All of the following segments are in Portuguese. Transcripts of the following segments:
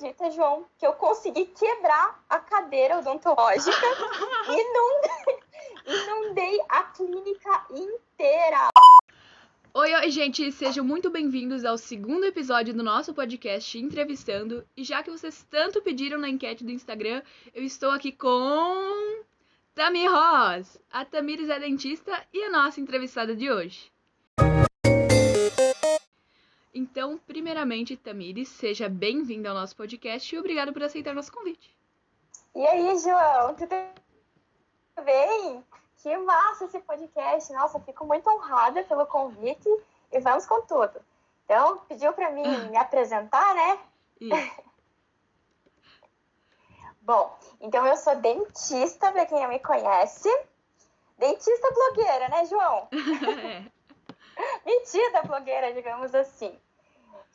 acredita, João, que eu consegui quebrar a cadeira odontológica e não, inundei a clínica inteira. Oi, oi, gente, sejam muito bem-vindos ao segundo episódio do nosso podcast Entrevistando. E já que vocês tanto pediram na enquete do Instagram, eu estou aqui com Tamir Ross. A Tamires é dentista e a nossa entrevistada de hoje. Então, primeiramente, Tamires, seja bem-vinda ao nosso podcast e obrigado por aceitar nosso convite. E aí, João, tudo bem? Que massa esse podcast. Nossa, fico muito honrada pelo convite e vamos com tudo. Então, pediu para mim me apresentar, né? Isso. Bom, então eu sou dentista, para quem não me conhece. Dentista blogueira, né, João? É. Metida blogueira, digamos assim.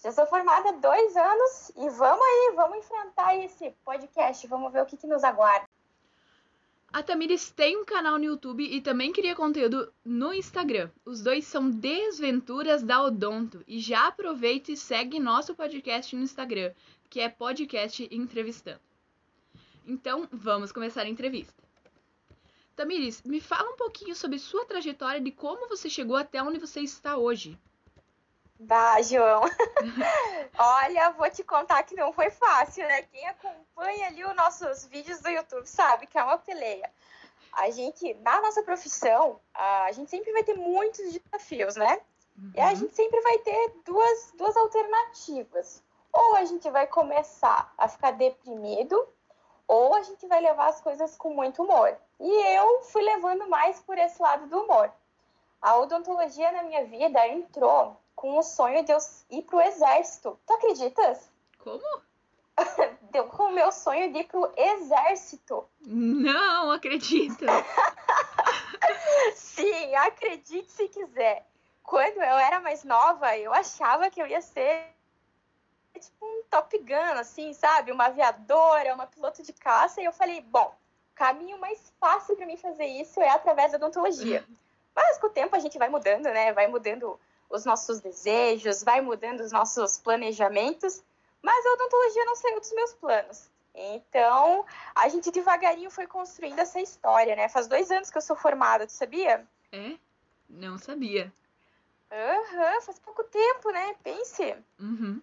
Já sou formada há dois anos e vamos aí, vamos enfrentar esse podcast, vamos ver o que, que nos aguarda. A Tamires tem um canal no YouTube e também cria conteúdo no Instagram. Os dois são Desventuras da Odonto. E já aproveita e segue nosso podcast no Instagram, que é Podcast Entrevistando. Então, vamos começar a entrevista. Tamires, me fala um pouquinho sobre sua trajetória de como você chegou até onde você está hoje. Bah, João. Olha, vou te contar que não foi fácil, né? Quem acompanha ali os nossos vídeos do YouTube sabe que é uma peleia. A gente, na nossa profissão, a gente sempre vai ter muitos desafios, né? E a Uhum. gente sempre vai ter duas, duas alternativas. Ou a gente vai começar a ficar deprimido, ou a gente vai levar as coisas com muito humor. E eu fui levando mais por esse lado do humor. A odontologia na minha vida entrou com o sonho de eu ir pro exército. Tu acreditas? Como? Deu com o meu sonho de ir pro exército. Não acredito. Sim, acredite se quiser. Quando eu era mais nova, eu achava que eu ia ser tipo um Top Gun, assim, sabe? Uma aviadora, uma piloto de caça. E eu falei, bom, o caminho mais fácil para mim fazer isso é através da odontologia. Mas com o tempo a gente vai mudando, né? Vai mudando os nossos desejos, vai mudando os nossos planejamentos. Mas a odontologia não saiu dos meus planos. Então, a gente devagarinho foi construindo essa história, né? Faz dois anos que eu sou formada, tu sabia? É? Não sabia. Aham, faz pouco tempo, né? Pense. Uhum.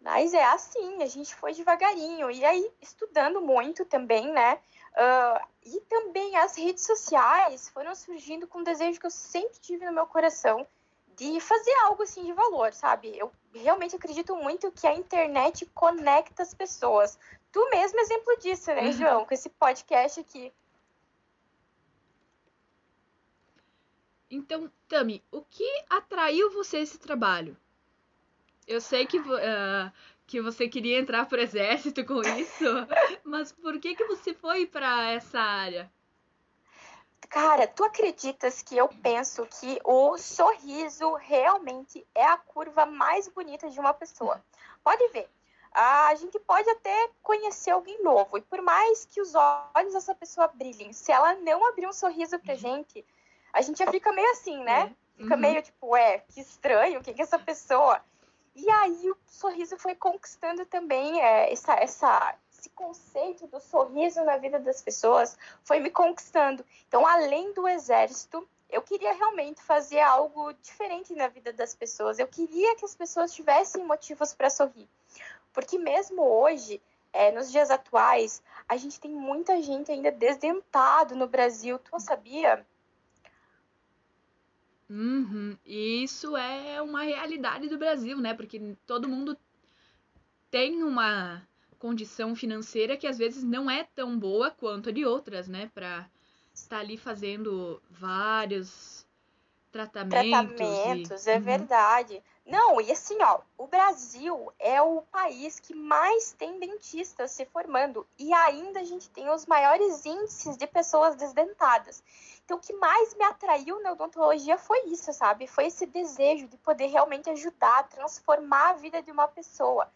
Mas é assim, a gente foi devagarinho. E aí, estudando muito também, né? Ah, e também as redes sociais foram surgindo com um desejo que eu sempre tive no meu coração de fazer algo assim de valor, sabe? Eu realmente acredito muito que a internet conecta as pessoas. Tu mesmo exemplo disso, né, Uhum. João? Com esse podcast aqui. Então, Tami, o que atraiu você a esse trabalho? Eu sei que, ah, que você queria entrar pro exército com isso, mas por que que você foi para essa área? Cara, tu acreditas que eu penso que o sorriso realmente é a curva mais bonita de uma pessoa? Pode ver. A gente pode até conhecer alguém novo, e por mais que os olhos dessa pessoa brilhem, se ela não abrir um sorriso pra gente, a gente já fica meio assim, né? Fica Uhum. meio tipo, ué, que estranho, quem que é essa pessoa? E aí o sorriso foi conquistando também é, essa, essa, esse conceito do sorriso na vida das pessoas, foi me conquistando. Então, além do exército, eu queria realmente fazer algo diferente na vida das pessoas. Eu queria que as pessoas tivessem motivos para sorrir. Porque mesmo hoje, é, nos dias atuais, a gente tem muita gente ainda desdentado no Brasil. Tu sabia? Uhum. E isso é uma realidade do Brasil, né? Porque todo mundo tem uma condição financeira que às vezes não é tão boa quanto a de outras, né? Pra estar ali fazendo vários tratamentos. e- Tratamentos, é Uhum. verdade. Não, e assim, ó, o Brasil é o país que mais tem dentistas se formando e ainda a gente tem os maiores índices de pessoas desdentadas. Então, o que mais me atraiu na odontologia foi isso, sabe? Foi esse desejo de poder realmente ajudar, transformar a vida de uma pessoa.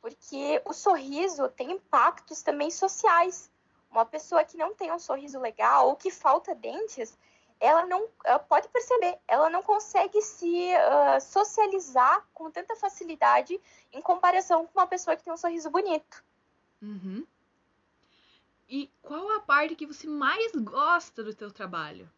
Porque o sorriso tem impactos também sociais. Uma pessoa que não tem um sorriso legal ou que falta dentes, ela não ela pode perceber, ela não consegue se uh, socializar com tanta facilidade em comparação com uma pessoa que tem um sorriso bonito. Uhum. E qual a parte que você mais gosta do teu trabalho?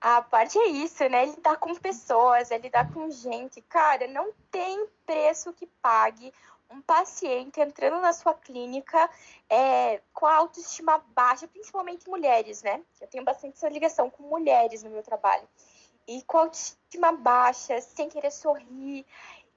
A parte é isso, né? Lidar com pessoas, é lidar com gente. Cara, não tem preço que pague um paciente entrando na sua clínica é, com a autoestima baixa, principalmente mulheres, né? Eu tenho bastante essa ligação com mulheres no meu trabalho. E com a autoestima baixa, sem querer sorrir.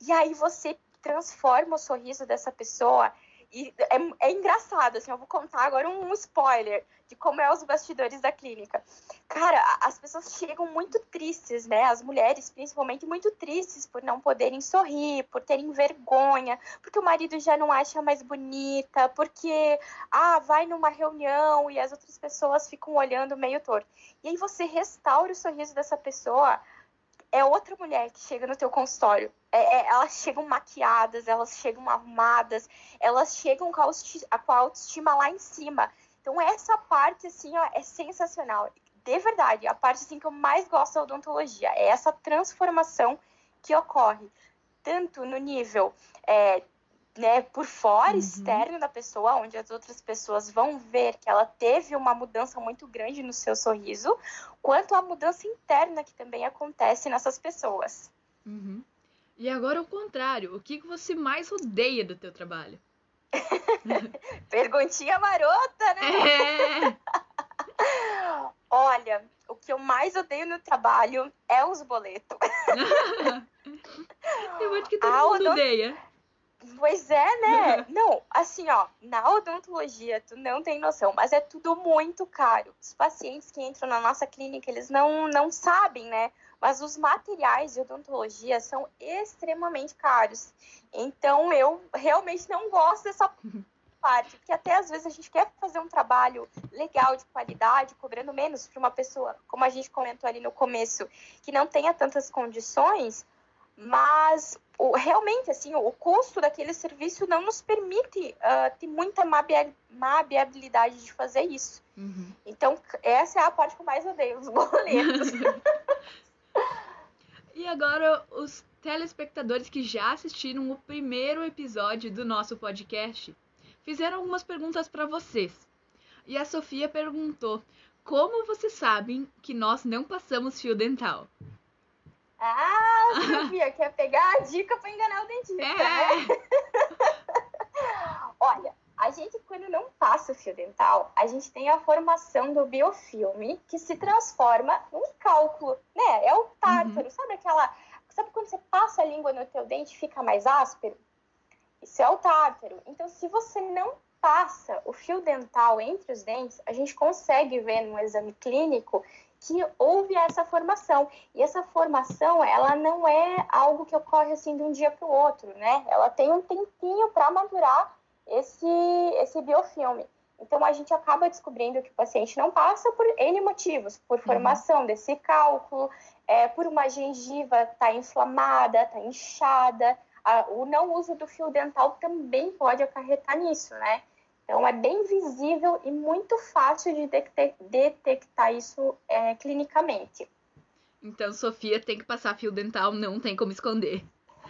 E aí você transforma o sorriso dessa pessoa e é, é, engraçado, assim, eu vou contar agora um, spoiler de como é os bastidores da clínica. Cara, as pessoas chegam muito tristes, né? As mulheres, principalmente, muito tristes por não poderem sorrir, por terem vergonha, porque o marido já não acha mais bonita, porque, ah, vai numa reunião e as outras pessoas ficam olhando meio torto. E aí você restaura o sorriso dessa pessoa é outra mulher que chega no teu consultório. É, é, elas chegam maquiadas, elas chegam arrumadas, elas chegam com a, com a autoestima lá em cima. Então essa parte assim ó, é sensacional. De verdade, a parte assim que eu mais gosto da odontologia é essa transformação que ocorre tanto no nível é, né, por fora, uhum. externo da pessoa, onde as outras pessoas vão ver que ela teve uma mudança muito grande no seu sorriso, quanto a mudança interna que também acontece nessas pessoas. Uhum. E agora o contrário, o que você mais odeia do teu trabalho? Perguntinha marota, né? É. Olha, o que eu mais odeio no trabalho é os boletos. eu acho que todo a mundo odont... odeia. Pois é, né? Não, assim, ó, na odontologia, tu não tem noção, mas é tudo muito caro. Os pacientes que entram na nossa clínica, eles não, não sabem, né? Mas os materiais de odontologia são extremamente caros. Então, eu realmente não gosto dessa parte, porque até às vezes a gente quer fazer um trabalho legal, de qualidade, cobrando menos para uma pessoa, como a gente comentou ali no começo, que não tenha tantas condições, mas o, realmente assim o custo daquele serviço não nos permite uh, ter muita mabiabilidade de fazer isso. Uhum. Então essa é a parte que eu mais odeio, os boletos. e agora os telespectadores que já assistiram o primeiro episódio do nosso podcast fizeram algumas perguntas para vocês. E a Sofia perguntou: como vocês sabem que nós não passamos fio dental? Ah, Silvia, quer pegar a dica para enganar o dentista, é. né? Olha, a gente, quando não passa o fio dental, a gente tem a formação do biofilme que se transforma num cálculo, né? É o tártaro, uhum. sabe aquela... Sabe quando você passa a língua no teu dente e fica mais áspero? Isso é o tártaro. Então, se você não passa o fio dental entre os dentes, a gente consegue ver no exame clínico que houve essa formação. E essa formação, ela não é algo que ocorre assim de um dia para o outro, né? Ela tem um tempinho para madurar esse, esse biofilme. Então, a gente acaba descobrindo que o paciente não passa por N motivos, por uhum. formação uhum. desse cálculo, é, por uma gengiva estar tá inflamada, estar tá inchada. A, o não uso do fio dental também pode acarretar nisso, né? Então, é bem visível e muito fácil de detectar isso é, clinicamente. Então, Sofia tem que passar fio dental, não tem como esconder.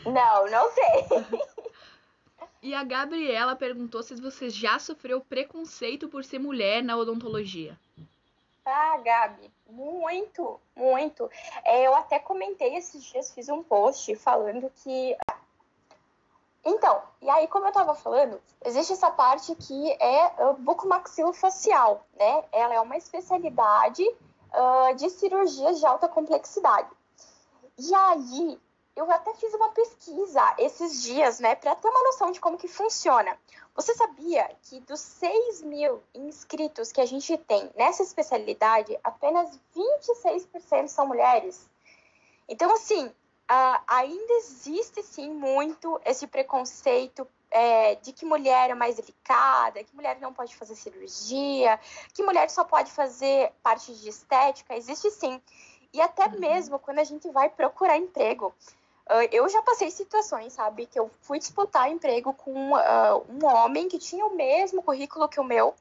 Não, não tem. e a Gabriela perguntou se você já sofreu preconceito por ser mulher na odontologia. Ah, Gabi, muito, muito. É, eu até comentei esses dias, fiz um post falando que então, e aí, como eu estava falando, existe essa parte que é bucomaxilofacial, né? Ela é uma especialidade uh, de cirurgias de alta complexidade. E aí, eu até fiz uma pesquisa esses dias, né, para ter uma noção de como que funciona. Você sabia que dos 6 mil inscritos que a gente tem nessa especialidade, apenas 26% são mulheres? Então, assim, uh, ainda existe sim muito esse preconceito é, de que mulher é mais delicada, que mulher não pode fazer cirurgia, que mulher só pode fazer parte de estética, existe sim. E até uhum. mesmo quando a gente vai procurar emprego. Uh, eu já passei situações, sabe, que eu fui disputar emprego com uh, um homem que tinha o mesmo currículo que o meu,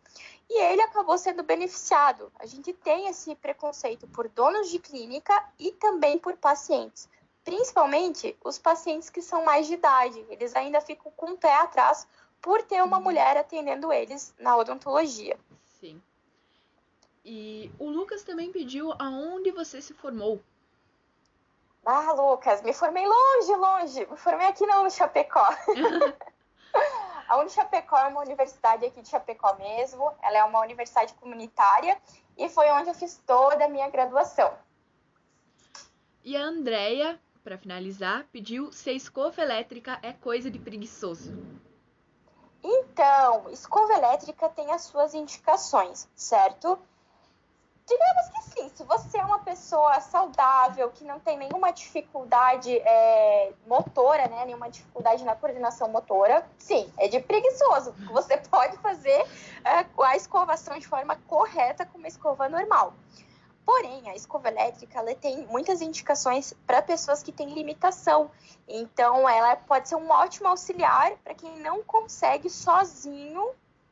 e ele acabou sendo beneficiado. A gente tem esse preconceito por donos de clínica e também por pacientes, principalmente os pacientes que são mais de idade. Eles ainda ficam com o pé atrás por ter uma uhum. mulher atendendo eles na odontologia. Sim. E o Lucas também pediu aonde você se formou. Ah, Lucas, me formei longe, longe. Me formei aqui na Chapecó. A Unichapecó é uma universidade aqui de Chapecó mesmo, ela é uma universidade comunitária e foi onde eu fiz toda a minha graduação. E a Andrea, para finalizar, pediu se a escova elétrica é coisa de preguiçoso. Então, escova elétrica tem as suas indicações, certo? Digamos que sim, se você é uma pessoa saudável, que não tem nenhuma dificuldade é, motora, né, nenhuma dificuldade na coordenação motora, sim, é de preguiçoso. Você pode fazer é, a escovação de forma correta com uma escova normal. Porém, a escova elétrica ela tem muitas indicações para pessoas que têm limitação. Então, ela pode ser um ótimo auxiliar para quem não consegue sozinho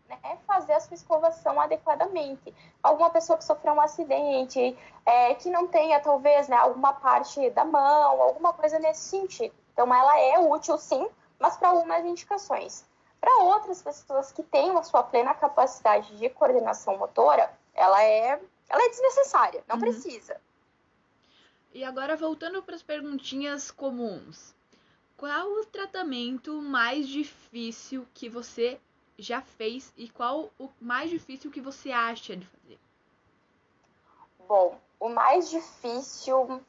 né, fazer a sua escovação adequadamente. Alguma pessoa que sofreu um acidente, é, que não tenha, talvez, né, alguma parte da mão, alguma coisa nesse sentido. Então, ela é útil, sim, mas para algumas indicações. Para outras pessoas que têm a sua plena capacidade de coordenação motora, ela é, ela é desnecessária, não uhum. precisa. E agora, voltando para as perguntinhas comuns. Qual o tratamento mais difícil que você já fez e qual o mais difícil que você acha de fazer? Bom, o mais difícil,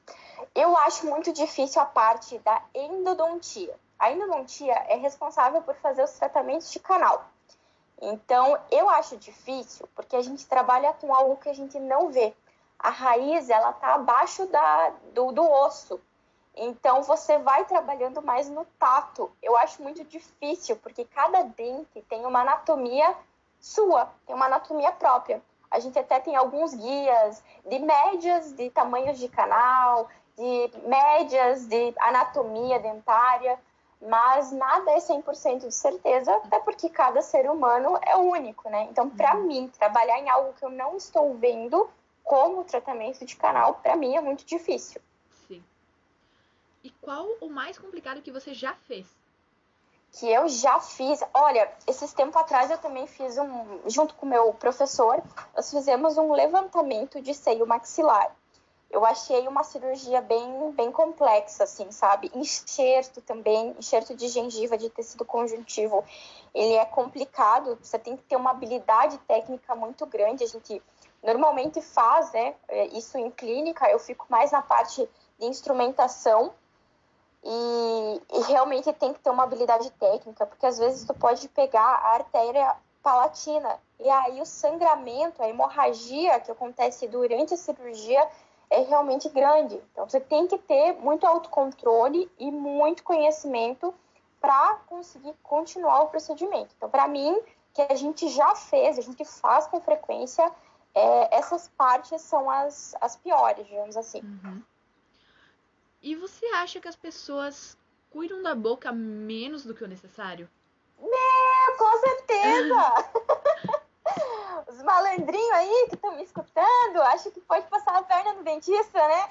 eu acho muito difícil a parte da endodontia. A endodontia é responsável por fazer os tratamentos de canal. Então, eu acho difícil porque a gente trabalha com algo que a gente não vê. A raiz, ela tá abaixo da, do, do osso. Então você vai trabalhando mais no tato. Eu acho muito difícil, porque cada dente tem uma anatomia sua, tem uma anatomia própria. A gente até tem alguns guias de médias de tamanhos de canal, de médias de anatomia dentária, mas nada é 100% de certeza, até porque cada ser humano é único, né? Então, para uhum. mim, trabalhar em algo que eu não estou vendo como tratamento de canal, para mim é muito difícil. E qual o mais complicado que você já fez? Que eu já fiz. Olha, esses tempos atrás eu também fiz um. Junto com o meu professor, nós fizemos um levantamento de seio maxilar. Eu achei uma cirurgia bem, bem complexa, assim, sabe? Enxerto também, enxerto de gengiva, de tecido conjuntivo. Ele é complicado, você tem que ter uma habilidade técnica muito grande. A gente normalmente faz, né, isso em clínica, eu fico mais na parte de instrumentação, e, e, realmente tem que ter uma habilidade técnica, porque às vezes tu pode pegar a artéria palatina e aí o sangramento, a hemorragia que acontece durante a cirurgia é realmente grande. Então você tem que ter muito autocontrole e muito conhecimento para conseguir continuar o procedimento. Então, para mim, que a gente já fez, a gente faz com frequência, é, essas partes são as, as piores, digamos assim. Uhum. E você acha que as pessoas cuidam da boca menos do que o necessário? Meu, com certeza! Os malandrinhos aí que estão me escutando, acho que pode passar a perna no dentista, né?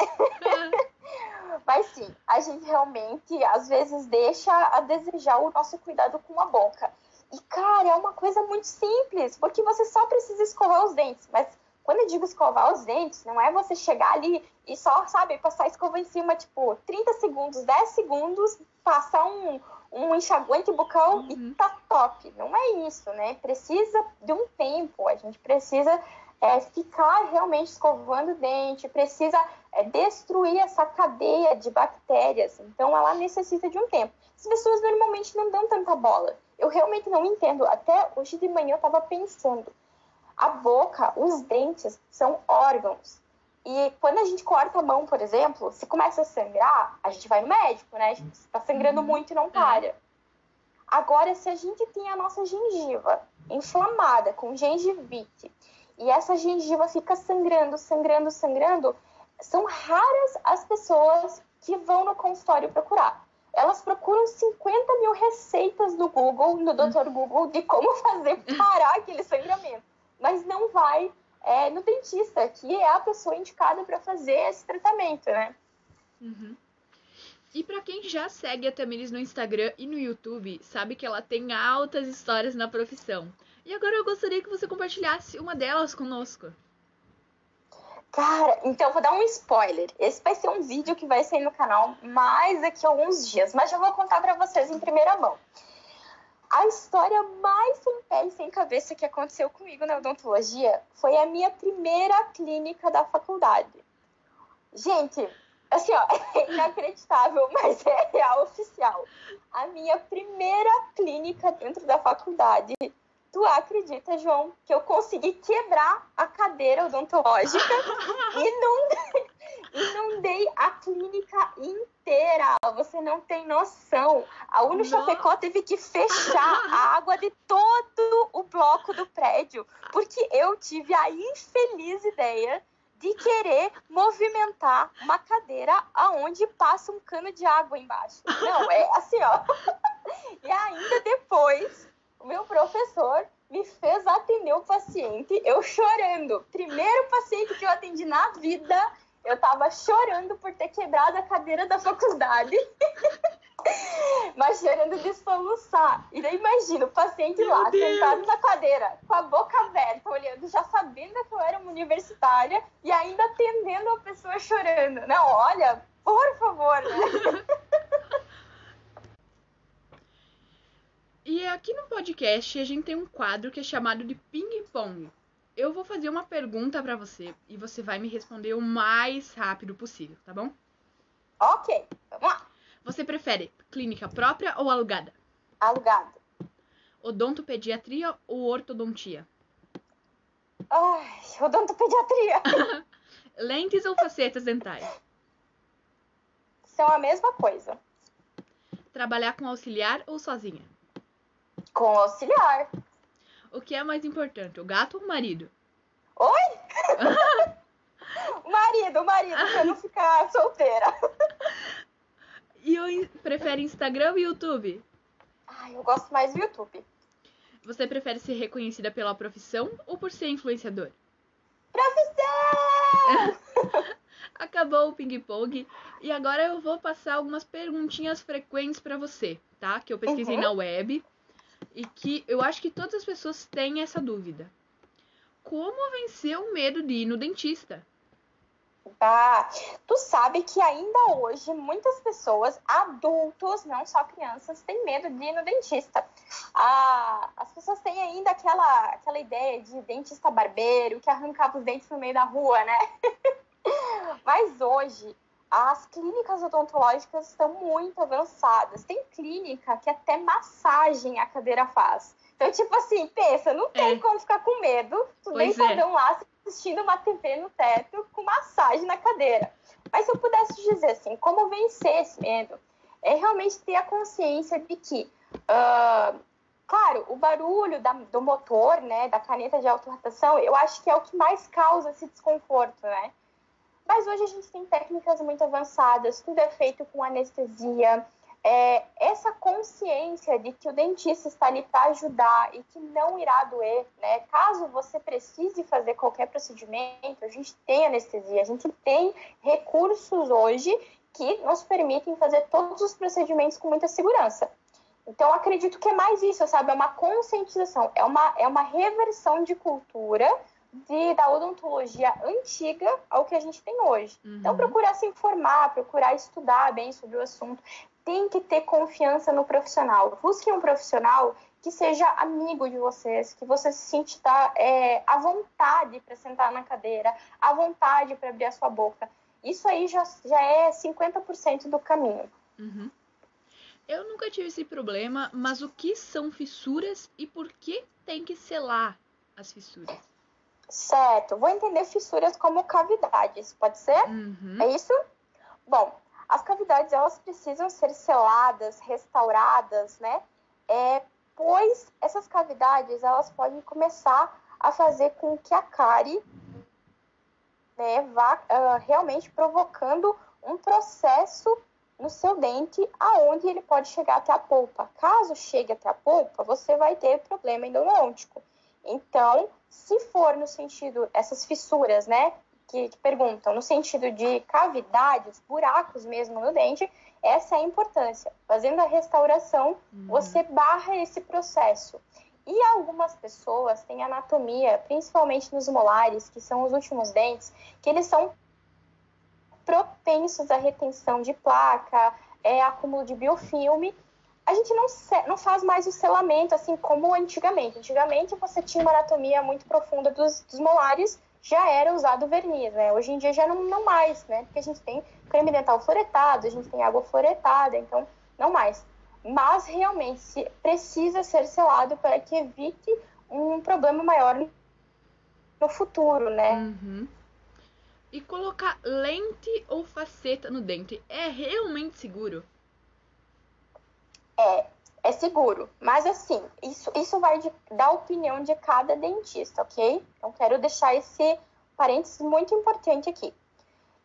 Mas sim, a gente realmente às vezes deixa a desejar o nosso cuidado com a boca. E cara, é uma coisa muito simples, porque você só precisa escovar os dentes, mas quando eu digo escovar os dentes, não é você chegar ali e só, sabe, passar a escova em cima, tipo, 30 segundos, 10 segundos, passar um, um enxaguante bucal uhum. e tá top. Não é isso, né? Precisa de um tempo, a gente precisa é, ficar realmente escovando o dente, precisa é, destruir essa cadeia de bactérias. Então, ela necessita de um tempo. As pessoas normalmente não dão tanta bola. Eu realmente não entendo. Até hoje de manhã eu estava pensando a boca, os dentes são órgãos. E quando a gente corta a mão, por exemplo, se começa a sangrar, a gente vai no médico, né? Está sangrando uhum. muito e não para. Agora, se a gente tem a nossa gengiva inflamada com gengivite e essa gengiva fica sangrando, sangrando, sangrando, são raras as pessoas que vão no consultório procurar. Elas procuram 50 mil receitas do Google, no Dr. Google, de como fazer parar aquele sangramento mas não vai é, no dentista, que é a pessoa indicada para fazer esse tratamento, né? Uhum. E para quem já segue a Tamires no Instagram e no YouTube, sabe que ela tem altas histórias na profissão. E agora eu gostaria que você compartilhasse uma delas conosco. Cara, então vou dar um spoiler. Esse vai ser um vídeo que vai sair no canal mais daqui a alguns dias, mas já vou contar para vocês em primeira mão. A história mais sem pé e sem cabeça que aconteceu comigo na odontologia foi a minha primeira clínica da faculdade. Gente, assim, ó, é inacreditável, mas é real oficial. A minha primeira clínica dentro da faculdade Tu acredita, João, que eu consegui quebrar a cadeira odontológica e não, e não dei a clínica inteira? Você não tem noção. A Uno Chapecó teve que fechar a água de todo o bloco do prédio, porque eu tive a infeliz ideia de querer movimentar uma cadeira aonde passa um cano de água embaixo. Não, é assim, ó. E ainda depois o meu professor me fez atender o paciente, eu chorando. Primeiro paciente que eu atendi na vida, eu tava chorando por ter quebrado a cadeira da faculdade. Mas chorando de soluçar. E daí imagina o paciente Meu lá, Deus. sentado na cadeira, com a boca aberta, olhando, já sabendo que eu era uma universitária e ainda atendendo a pessoa chorando. Não, olha, por favor, né? E aqui no podcast a gente tem um quadro que é chamado de ping pong. Eu vou fazer uma pergunta para você e você vai me responder o mais rápido possível, tá bom? Ok, vamos lá. Você prefere clínica própria ou alugada? Alugada. Odontopediatria ou ortodontia? Ai, odontopediatria. Lentes ou facetas dentais? São a mesma coisa. Trabalhar com auxiliar ou sozinha? Com auxiliar. O que é mais importante, o gato ou o marido? Oi? o marido, o marido, pra não ficar solteira. E eu prefere Instagram ou YouTube? Ai, eu gosto mais do YouTube. Você prefere ser reconhecida pela profissão ou por ser influenciador? Profissão! Acabou o ping-pong e agora eu vou passar algumas perguntinhas frequentes para você, tá? Que eu pesquisei uhum. na web e que eu acho que todas as pessoas têm essa dúvida. Como vencer o medo de ir no dentista? Tá. Tu sabe que ainda hoje muitas pessoas, adultos, não só crianças, têm medo de ir no dentista. Ah, as pessoas têm ainda aquela, aquela ideia de dentista barbeiro que arrancava os dentes no meio da rua, né? Mas hoje as clínicas odontológicas estão muito avançadas. Tem clínica que até massagem a cadeira faz. Então, tipo assim, pensa, não tem é. como ficar com medo. Tu pois deitadão é. lá assistindo uma TV no teto com massagem na cadeira. Mas se eu pudesse dizer assim, como vencer esse medo, é realmente ter a consciência de que, uh, claro, o barulho da, do motor, né, da caneta de autorrotação, eu acho que é o que mais causa esse desconforto, né? Mas hoje a gente tem técnicas muito avançadas, tudo é feito com anestesia. É, essa consciência de que o dentista está ali para ajudar e que não irá doer, né? Caso você precise fazer qualquer procedimento, a gente tem anestesia, a gente tem recursos hoje que nos permitem fazer todos os procedimentos com muita segurança. Então, acredito que é mais isso, sabe? É uma conscientização, é uma, é uma reversão de cultura de, da odontologia antiga ao que a gente tem hoje. Então, uhum. Então, procurar se informar, procurar estudar bem sobre o assunto. Tem que ter confiança no profissional. Busque um profissional que seja amigo de vocês, que você se sinta tá, é, à vontade para sentar na cadeira, à vontade para abrir a sua boca. Isso aí já, já é 50% do caminho. Uhum. Eu nunca tive esse problema, mas o que são fissuras e por que tem que selar as fissuras? Certo. Vou entender fissuras como cavidades, pode ser? Uhum. É isso? Bom, as cavidades elas precisam ser seladas, restauradas, né? É, pois essas cavidades elas podem começar a fazer com que a cárie né, vá uh, realmente provocando um processo no seu dente aonde ele pode chegar até a polpa. Caso chegue até a polpa, você vai ter problema endodôntico. Então, se for no sentido, essas fissuras, né, que, que, perguntam, no sentido de cavidades, buracos mesmo no dente, essa é a importância. Fazendo a restauração, uhum. você barra esse processo. E algumas pessoas têm anatomia, principalmente nos molares, que são os últimos dentes, que eles são propensos à retenção de placa, é, acúmulo de biofilme. A gente não, não faz mais o selamento assim como antigamente. Antigamente você tinha uma anatomia muito profunda dos, dos molares, já era usado verniz, né? Hoje em dia já não, não mais, né? Porque a gente tem creme dental fluoretado, a gente tem água fluoretada, então não mais mas realmente precisa ser selado para que evite um problema maior no futuro, né? Uhum. E colocar lente ou faceta no dente é realmente seguro? É, é seguro. Mas assim, isso, isso vai de, da opinião de cada dentista, ok? Então quero deixar esse parênteses muito importante aqui.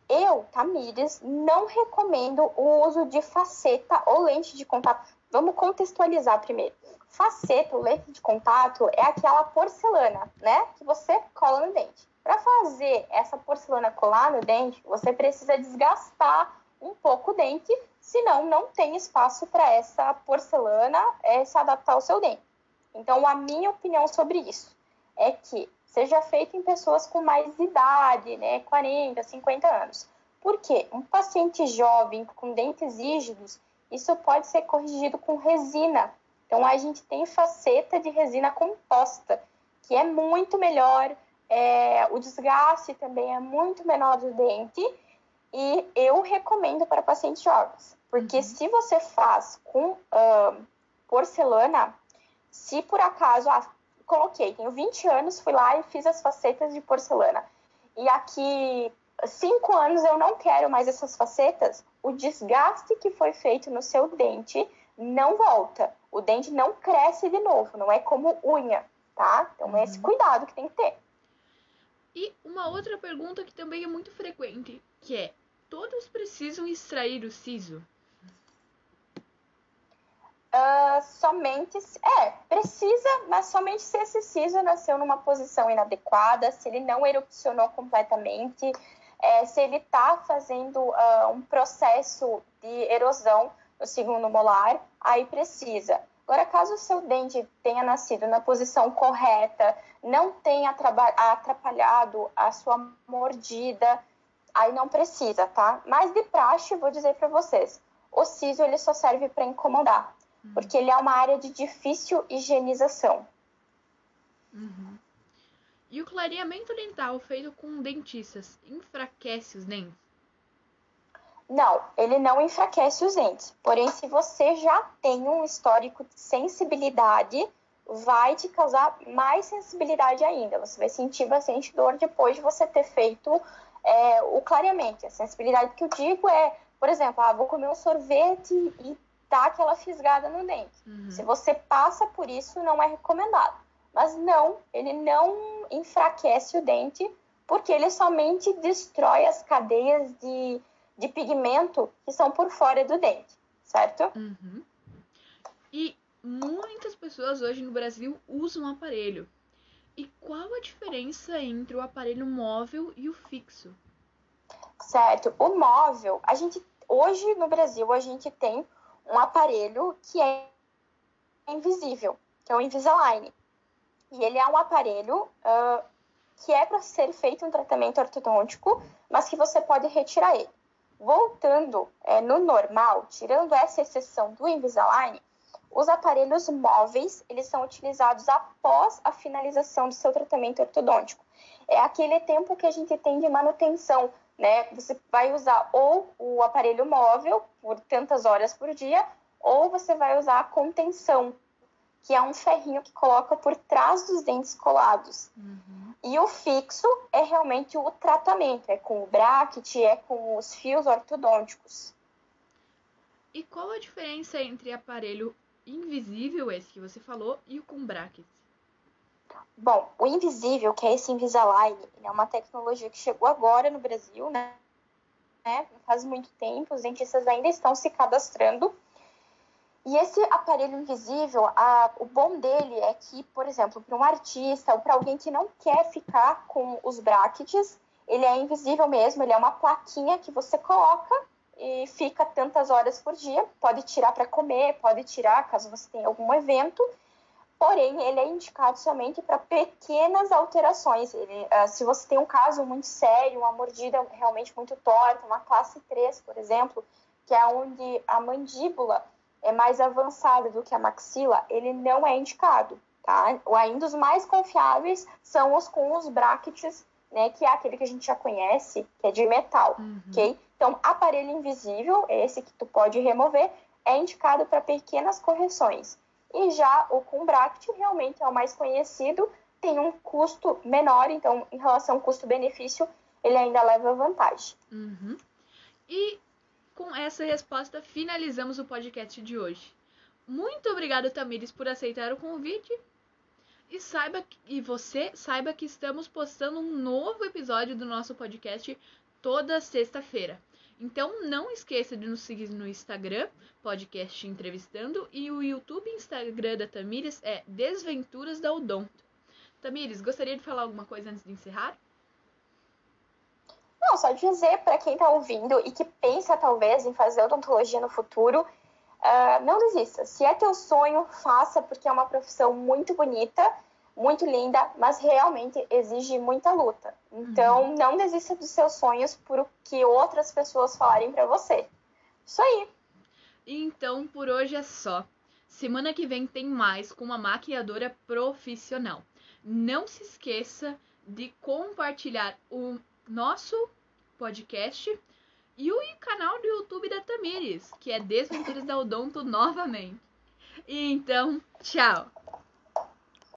Eu, Tamires, não recomendo o uso de faceta ou lente de contato. Vamos contextualizar primeiro. Faceta, ou lente de contato, é aquela porcelana, né? Que você cola no dente. Para fazer essa porcelana colar no dente, você precisa desgastar um pouco o dente, senão não tem espaço para essa porcelana é, se adaptar ao seu dente. Então, a minha opinião sobre isso é que seja feito em pessoas com mais idade, né, 40, 50 anos. Por quê? Um paciente jovem com dentes rígidos, isso pode ser corrigido com resina. Então, a gente tem faceta de resina composta, que é muito melhor, é, o desgaste também é muito menor do dente, e eu recomendo para pacientes jovens, porque uhum. se você faz com uh, porcelana, se por acaso, ah, coloquei, tenho 20 anos, fui lá e fiz as facetas de porcelana. E aqui, cinco anos eu não quero mais essas facetas, o desgaste que foi feito no seu dente não volta. O dente não cresce de novo, não é como unha, tá? Então uhum. é esse uhum. cuidado que tem que ter. E uma outra pergunta que também é muito frequente, que é: todos precisam extrair o siso? Uh, somente. É, precisa, mas somente se esse siso nasceu numa posição inadequada, se ele não erupcionou completamente, é, se ele está fazendo uh, um processo de erosão no segundo molar, aí precisa. Agora, caso o seu dente tenha nascido na posição correta, não tenha atrapalhado a sua mordida, aí não precisa, tá? Mas de praxe, vou dizer para vocês, o siso ele só serve para incomodar porque ele é uma área de difícil higienização. Uhum. E o clareamento dental feito com dentistas enfraquece os dentes? Não, ele não enfraquece os dentes. Porém, se você já tem um histórico de sensibilidade, vai te causar mais sensibilidade ainda. Você vai sentir bastante dor depois de você ter feito é, o clareamento. A sensibilidade que eu digo é, por exemplo, ah, vou comer um sorvete e dá aquela fisgada no dente. Uhum. Se você passa por isso, não é recomendado. Mas não, ele não enfraquece o dente, porque ele somente destrói as cadeias de, de pigmento que são por fora do dente, certo? Uhum. E muitas pessoas hoje no Brasil usam aparelho. E qual a diferença entre o aparelho móvel e o fixo? Certo. O móvel, a gente hoje no Brasil a gente tem um aparelho que é invisível, que é o Invisalign. E ele é um aparelho uh, que é para ser feito um tratamento ortodôntico, mas que você pode retirar ele. Voltando é, no normal, tirando essa exceção do Invisalign, os aparelhos móveis, eles são utilizados após a finalização do seu tratamento ortodôntico. É aquele tempo que a gente tem de manutenção né? Você vai usar ou o aparelho móvel por tantas horas por dia, ou você vai usar a contenção, que é um ferrinho que coloca por trás dos dentes colados. Uhum. E o fixo é realmente o tratamento, é com o bracket, é com os fios ortodônticos. E qual a diferença entre aparelho invisível, esse que você falou, e o com bracket? Bom, o invisível, que é esse Invisalign, é uma tecnologia que chegou agora no Brasil, né? né? Faz muito tempo, os dentistas ainda estão se cadastrando. E esse aparelho invisível, a, o bom dele é que, por exemplo, para um artista ou para alguém que não quer ficar com os brackets, ele é invisível mesmo, ele é uma plaquinha que você coloca e fica tantas horas por dia. Pode tirar para comer, pode tirar caso você tenha algum evento. Porém, ele é indicado somente para pequenas alterações. Ele, uh, se você tem um caso muito sério, uma mordida realmente muito torta, uma classe 3, por exemplo, que é onde a mandíbula é mais avançada do que a maxila, ele não é indicado, tá? Ainda os mais confiáveis são os com os brackets, né, que é aquele que a gente já conhece, que é de metal, uhum. ok? Então, aparelho invisível, esse que tu pode remover, é indicado para pequenas correções. E já o com bracket realmente é o mais conhecido, tem um custo menor, então, em relação ao custo-benefício, ele ainda leva vantagem. Uhum. E com essa resposta, finalizamos o podcast de hoje. Muito obrigada, Tamires, por aceitar o convite. E saiba e você saiba que estamos postando um novo episódio do nosso podcast toda sexta-feira. Então não esqueça de nos seguir no Instagram, podcast entrevistando, e o YouTube e Instagram da Tamires é Desventuras da Odonto. Tamires, gostaria de falar alguma coisa antes de encerrar? Não, só dizer para quem está ouvindo e que pensa talvez em fazer odontologia no futuro, uh, não desista. Se é teu sonho, faça, porque é uma profissão muito bonita, muito linda, mas realmente exige muita luta. Então, uhum. não desista dos seus sonhos por o que outras pessoas falarem para você. Isso aí. Então, por hoje é só. Semana que vem tem mais com uma maquiadora profissional. Não se esqueça de compartilhar o nosso podcast e o canal do YouTube da Tamires, que é Desventuras da Odonto novamente. E então, tchau!